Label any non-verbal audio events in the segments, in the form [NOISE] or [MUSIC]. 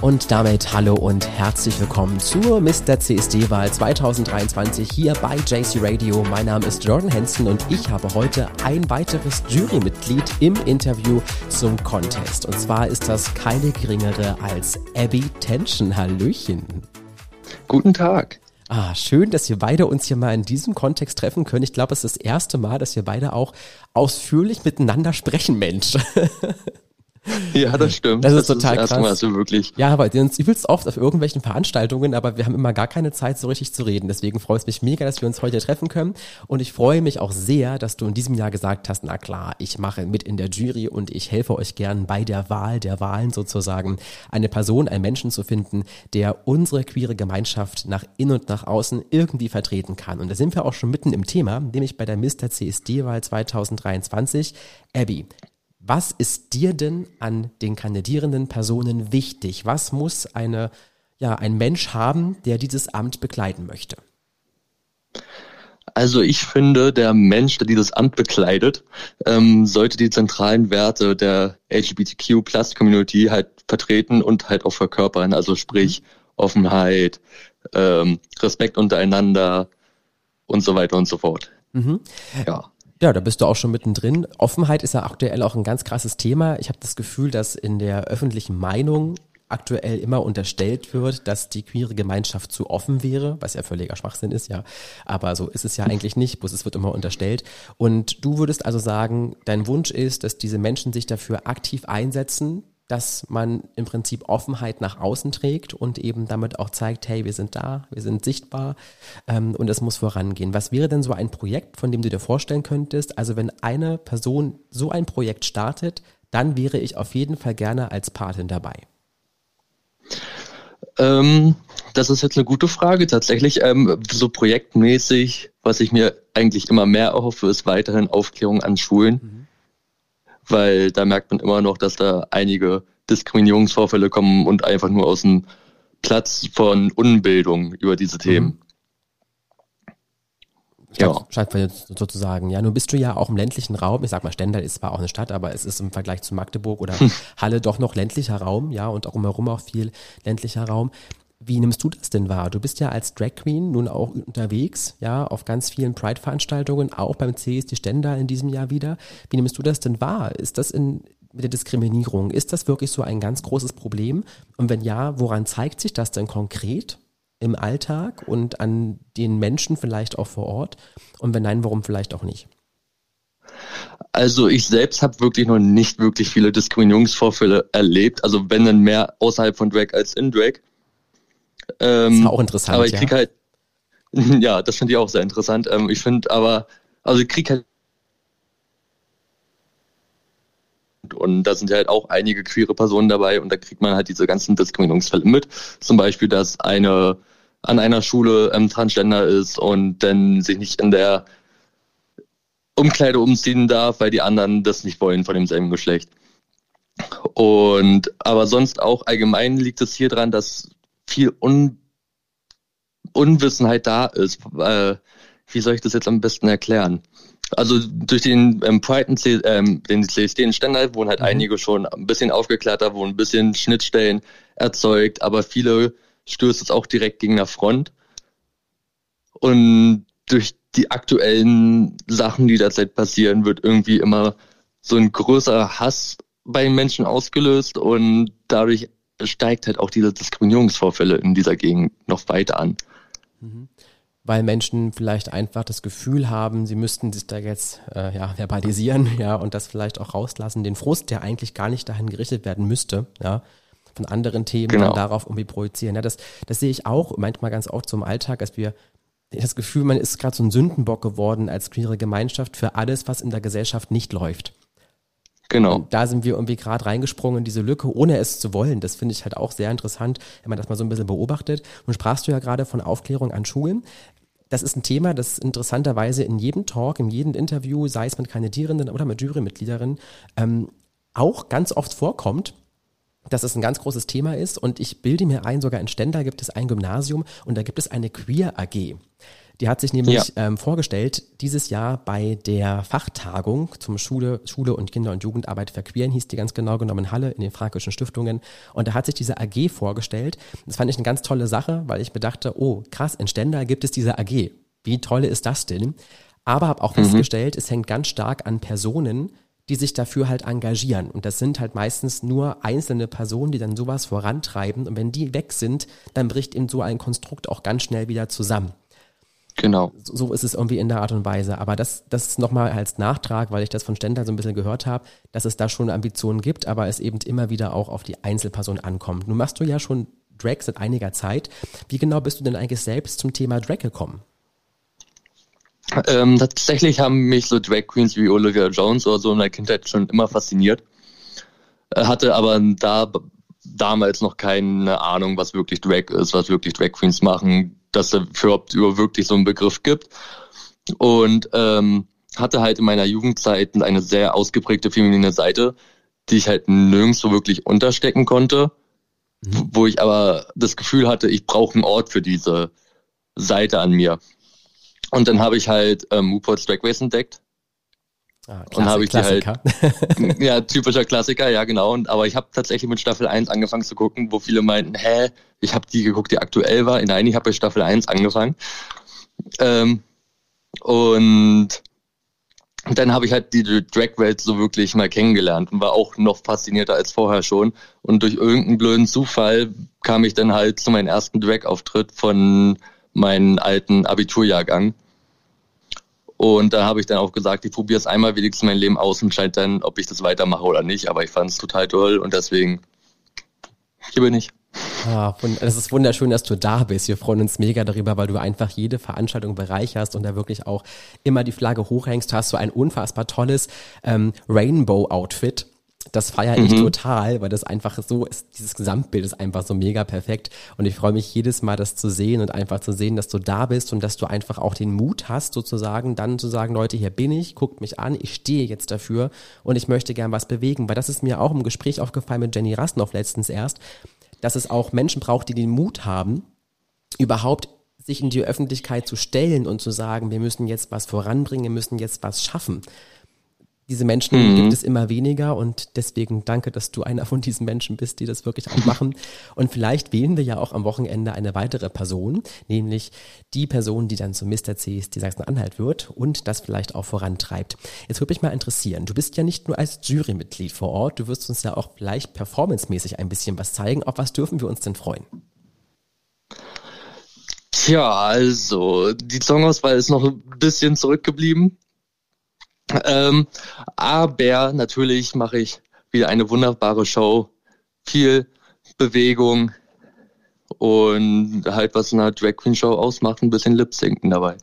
Und damit hallo und herzlich willkommen zur Mr. CSD-Wahl 2023 hier bei JC Radio. Mein Name ist Jordan Hansen und ich habe heute ein weiteres Jurymitglied im Interview zum Contest. Und zwar ist das keine geringere als Abby Tension. Hallöchen. Guten Tag. Ah, schön, dass wir beide uns hier mal in diesem Kontext treffen können. Ich glaube, es ist das erste Mal, dass wir beide auch ausführlich miteinander sprechen, Mensch. [LAUGHS] Ja, das stimmt. Das, ist total das krass. Mal so wirklich. Ja, aber uns übelst oft auf irgendwelchen Veranstaltungen, aber wir haben immer gar keine Zeit, so richtig zu reden. Deswegen freut es mich mega, dass wir uns heute treffen können. Und ich freue mich auch sehr, dass du in diesem Jahr gesagt hast, na klar, ich mache mit in der Jury und ich helfe euch gern bei der Wahl der Wahlen sozusagen, eine Person, einen Menschen zu finden, der unsere queere Gemeinschaft nach innen und nach außen irgendwie vertreten kann. Und da sind wir auch schon mitten im Thema, nämlich bei der Mr. CSD-Wahl 2023. Abby, was ist dir denn an den kandidierenden Personen wichtig? Was muss eine, ja, ein Mensch haben, der dieses Amt begleiten möchte? Also ich finde, der Mensch, der dieses Amt bekleidet, ähm, sollte die zentralen Werte der LGBTQ-Plus-Community halt vertreten und halt auch verkörpern. Also sprich mhm. Offenheit, ähm, Respekt untereinander und so weiter und so fort. Mhm. Ja. Ja, da bist du auch schon mittendrin. Offenheit ist ja aktuell auch ein ganz krasses Thema. Ich habe das Gefühl, dass in der öffentlichen Meinung aktuell immer unterstellt wird, dass die queere Gemeinschaft zu offen wäre, was ja völliger Schwachsinn ist, ja. Aber so ist es ja eigentlich nicht, bloß es wird immer unterstellt. Und du würdest also sagen, dein Wunsch ist, dass diese Menschen sich dafür aktiv einsetzen, dass man im Prinzip Offenheit nach außen trägt und eben damit auch zeigt, hey, wir sind da, wir sind sichtbar ähm, und es muss vorangehen. Was wäre denn so ein Projekt, von dem du dir vorstellen könntest? Also wenn eine Person so ein Projekt startet, dann wäre ich auf jeden Fall gerne als Patin dabei. Ähm, das ist jetzt eine gute Frage tatsächlich. Ähm, so projektmäßig, was ich mir eigentlich immer mehr erhoffe, ist weiterhin Aufklärung an Schulen. Mhm weil da merkt man immer noch, dass da einige Diskriminierungsvorfälle kommen und einfach nur aus dem Platz von Unbildung über diese Themen. Mhm. Ja. Stadt sozusagen. Ja, nun bist du ja auch im ländlichen Raum. Ich sag mal, Stendal ist zwar auch eine Stadt, aber es ist im Vergleich zu Magdeburg oder [LAUGHS] Halle doch noch ländlicher Raum, ja, und auch umherum auch viel ländlicher Raum. Wie nimmst du das denn wahr? Du bist ja als Drag Queen nun auch unterwegs, ja, auf ganz vielen Pride-Veranstaltungen, auch beim CSD Stendal in diesem Jahr wieder. Wie nimmst du das denn wahr? Ist das in, mit der Diskriminierung, ist das wirklich so ein ganz großes Problem? Und wenn ja, woran zeigt sich das denn konkret im Alltag und an den Menschen vielleicht auch vor Ort? Und wenn nein, warum vielleicht auch nicht? Also ich selbst habe wirklich noch nicht wirklich viele Diskriminierungsvorfälle erlebt. Also wenn dann mehr außerhalb von Drag als in Drag. Ähm, das ist auch interessant. Aber ich krieg ja. halt, [LAUGHS] ja, das finde ich auch sehr interessant. Ähm, ich finde aber, also ich krieg halt und da sind ja halt auch einige queere Personen dabei und da kriegt man halt diese ganzen Diskriminierungsfälle mit. Zum Beispiel, dass eine an einer Schule ähm, Transgender ist und dann sich nicht in der Umkleide umziehen darf, weil die anderen das nicht wollen von demselben Geschlecht. Und aber sonst auch allgemein liegt es hier dran, dass viel Un Unwissenheit da ist. Äh, wie soll ich das jetzt am besten erklären? Also durch den ähm, Pride, ähm, den CSD in Stendal wurden halt mhm. einige schon ein bisschen aufgeklärter, wurden ein bisschen Schnittstellen erzeugt, aber viele stößt es auch direkt gegen der Front. Und durch die aktuellen Sachen, die derzeit passieren, wird irgendwie immer so ein größerer Hass bei den Menschen ausgelöst und dadurch steigt halt auch diese Diskriminierungsvorfälle in dieser Gegend noch weiter an. Mhm. Weil Menschen vielleicht einfach das Gefühl haben, sie müssten sich da jetzt äh, ja, verbalisieren, [LAUGHS] ja, und das vielleicht auch rauslassen, den Frust, der eigentlich gar nicht dahin gerichtet werden müsste, ja, von anderen Themen genau. darauf irgendwie projizieren. Ja, das, das sehe ich auch manchmal ganz oft so im Alltag, dass wir das Gefühl, man ist gerade so ein Sündenbock geworden als queere Gemeinschaft für alles, was in der Gesellschaft nicht läuft. Genau. Und da sind wir irgendwie gerade reingesprungen in diese Lücke, ohne es zu wollen. Das finde ich halt auch sehr interessant, wenn man das mal so ein bisschen beobachtet. Und sprachst du ja gerade von Aufklärung an Schulen. Das ist ein Thema, das interessanterweise in jedem Talk, in jedem Interview, sei es mit Kandidierenden oder mit Jurymitgliederinnen, ähm, auch ganz oft vorkommt dass es ein ganz großes Thema ist und ich bilde mir ein, sogar in Stendal gibt es ein Gymnasium und da gibt es eine Queer AG. Die hat sich nämlich ja. ähm, vorgestellt, dieses Jahr bei der Fachtagung zum Schule, Schule und Kinder- und Jugendarbeit verqueren, hieß die ganz genau genommen in Halle in den Fränkischen Stiftungen. Und da hat sich diese AG vorgestellt. Das fand ich eine ganz tolle Sache, weil ich mir dachte, oh krass, in Stendal gibt es diese AG. Wie toll ist das denn? Aber habe auch mhm. festgestellt, es hängt ganz stark an Personen, die sich dafür halt engagieren. Und das sind halt meistens nur einzelne Personen, die dann sowas vorantreiben. Und wenn die weg sind, dann bricht eben so ein Konstrukt auch ganz schnell wieder zusammen. Genau. So, ist es irgendwie in der Art und Weise. Aber das, das ist nochmal als Nachtrag, weil ich das von Stender so ein bisschen gehört habe, dass es da schon Ambitionen gibt, aber es eben immer wieder auch auf die Einzelperson ankommt. Nun machst du ja schon Drag seit einiger Zeit. Wie genau bist du denn eigentlich selbst zum Thema Drag gekommen? Ähm, tatsächlich haben mich so Drag Queens wie Olivia Jones oder so in der Kindheit schon immer fasziniert. Äh, hatte aber da damals noch keine Ahnung, was wirklich Drag ist, was wirklich Drag Queens machen, dass es für wirklich so einen Begriff gibt. Und ähm, hatte halt in meiner Jugendzeit eine sehr ausgeprägte feminine Seite, die ich halt nirgends so wirklich unterstecken konnte, mhm. wo ich aber das Gefühl hatte, ich brauche einen Ort für diese Seite an mir. Und dann habe ich halt ähm, Mooport Race entdeckt. Ah, und habe ich die halt, [LAUGHS] ja, typischer Klassiker, ja genau. Und, aber ich habe tatsächlich mit Staffel 1 angefangen zu gucken, wo viele meinten, hä, ich habe die geguckt, die aktuell war. Nein, ich habe bei Staffel 1 angefangen. Ähm, und dann habe ich halt die Drag-Welt so wirklich mal kennengelernt und war auch noch faszinierter als vorher schon. Und durch irgendeinen blöden Zufall kam ich dann halt zu meinem ersten Drag-Auftritt von meinen alten Abiturjahrgang. Und da habe ich dann auch gesagt, ich probiere es einmal wenigstens mein Leben aus und scheint dann, ob ich das weitermache oder nicht. Aber ich fand es total toll und deswegen hier bin ich. Ah, es ist wunderschön, dass du da bist. Wir freuen uns mega darüber, weil du einfach jede Veranstaltung bereicherst und da wirklich auch immer die Flagge hochhängst. Du hast so ein unfassbar tolles ähm, Rainbow-Outfit das feiere ich mhm. total, weil das einfach so ist, dieses Gesamtbild ist einfach so mega perfekt. Und ich freue mich jedes Mal, das zu sehen und einfach zu sehen, dass du da bist und dass du einfach auch den Mut hast, sozusagen, dann zu sagen, Leute, hier bin ich, guckt mich an, ich stehe jetzt dafür und ich möchte gern was bewegen. Weil das ist mir auch im Gespräch aufgefallen mit Jenny Rasnoff letztens erst, dass es auch Menschen braucht, die den Mut haben, überhaupt sich in die Öffentlichkeit zu stellen und zu sagen, wir müssen jetzt was voranbringen, wir müssen jetzt was schaffen. Diese Menschen mhm. gibt es immer weniger und deswegen danke, dass du einer von diesen Menschen bist, die das wirklich auch machen. Und vielleicht wählen wir ja auch am Wochenende eine weitere Person, nämlich die Person, die dann zum Mr. CSD Sachsen-Anhalt wird und das vielleicht auch vorantreibt. Jetzt würde mich mal interessieren, du bist ja nicht nur als Jurymitglied vor Ort, du wirst uns ja auch vielleicht performancemäßig ein bisschen was zeigen. Auf was dürfen wir uns denn freuen? Tja, also die Songauswahl ist noch ein bisschen zurückgeblieben. Ähm, aber natürlich mache ich wieder eine wunderbare Show. Viel Bewegung und halt was eine Drag Queen Show ausmacht, ein bisschen Lip dabei.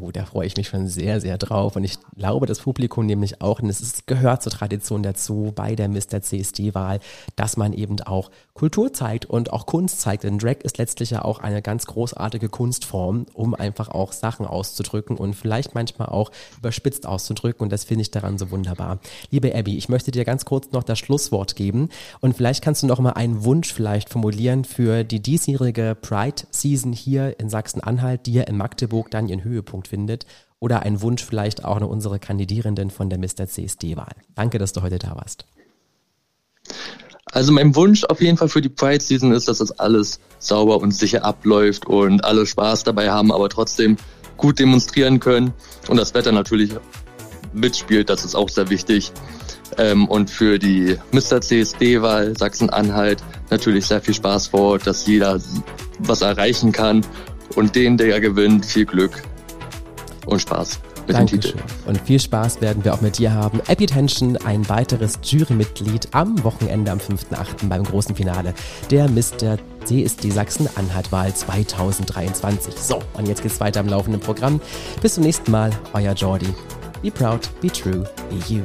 Oh, da freue ich mich schon sehr, sehr drauf. Und ich glaube, das Publikum nämlich auch, und es gehört zur Tradition dazu bei der Mr. CSD-Wahl, dass man eben auch Kultur zeigt und auch Kunst zeigt. Denn Drag ist letztlich ja auch eine ganz großartige Kunstform, um einfach auch Sachen auszudrücken und vielleicht manchmal auch überspitzt auszudrücken. Und das finde ich daran so wunderbar. Liebe Abby, ich möchte dir ganz kurz noch das Schlusswort geben. Und vielleicht kannst du noch mal einen Wunsch vielleicht formulieren für die diesjährige Pride Season hier in Sachsen-Anhalt, die ja in Magdeburg dann ihren Höhepunkt Schwerpunkt findet oder ein Wunsch vielleicht auch an unsere Kandidierenden von der Mr. CSD-Wahl. Danke, dass du heute da warst. Also mein Wunsch auf jeden Fall für die Pride Season ist, dass das alles sauber und sicher abläuft und alle Spaß dabei haben, aber trotzdem gut demonstrieren können und das Wetter natürlich mitspielt, das ist auch sehr wichtig. Ähm, und für die Mr. CSD-Wahl Sachsen-Anhalt natürlich sehr viel Spaß vor, dass jeder was erreichen kann und den, der gewinnt, viel Glück und Spaß mit Dankeschön. dem Titel. Und viel Spaß werden wir auch mit dir haben. Epi Tension, ein weiteres Jurymitglied am Wochenende am 5.8. beim großen Finale der Mr. CSD Sachsen-Anhalt-Wahl 2023. So, und jetzt geht's weiter im laufenden Programm. Bis zum nächsten Mal, euer Jordi. Be proud, be true, be you.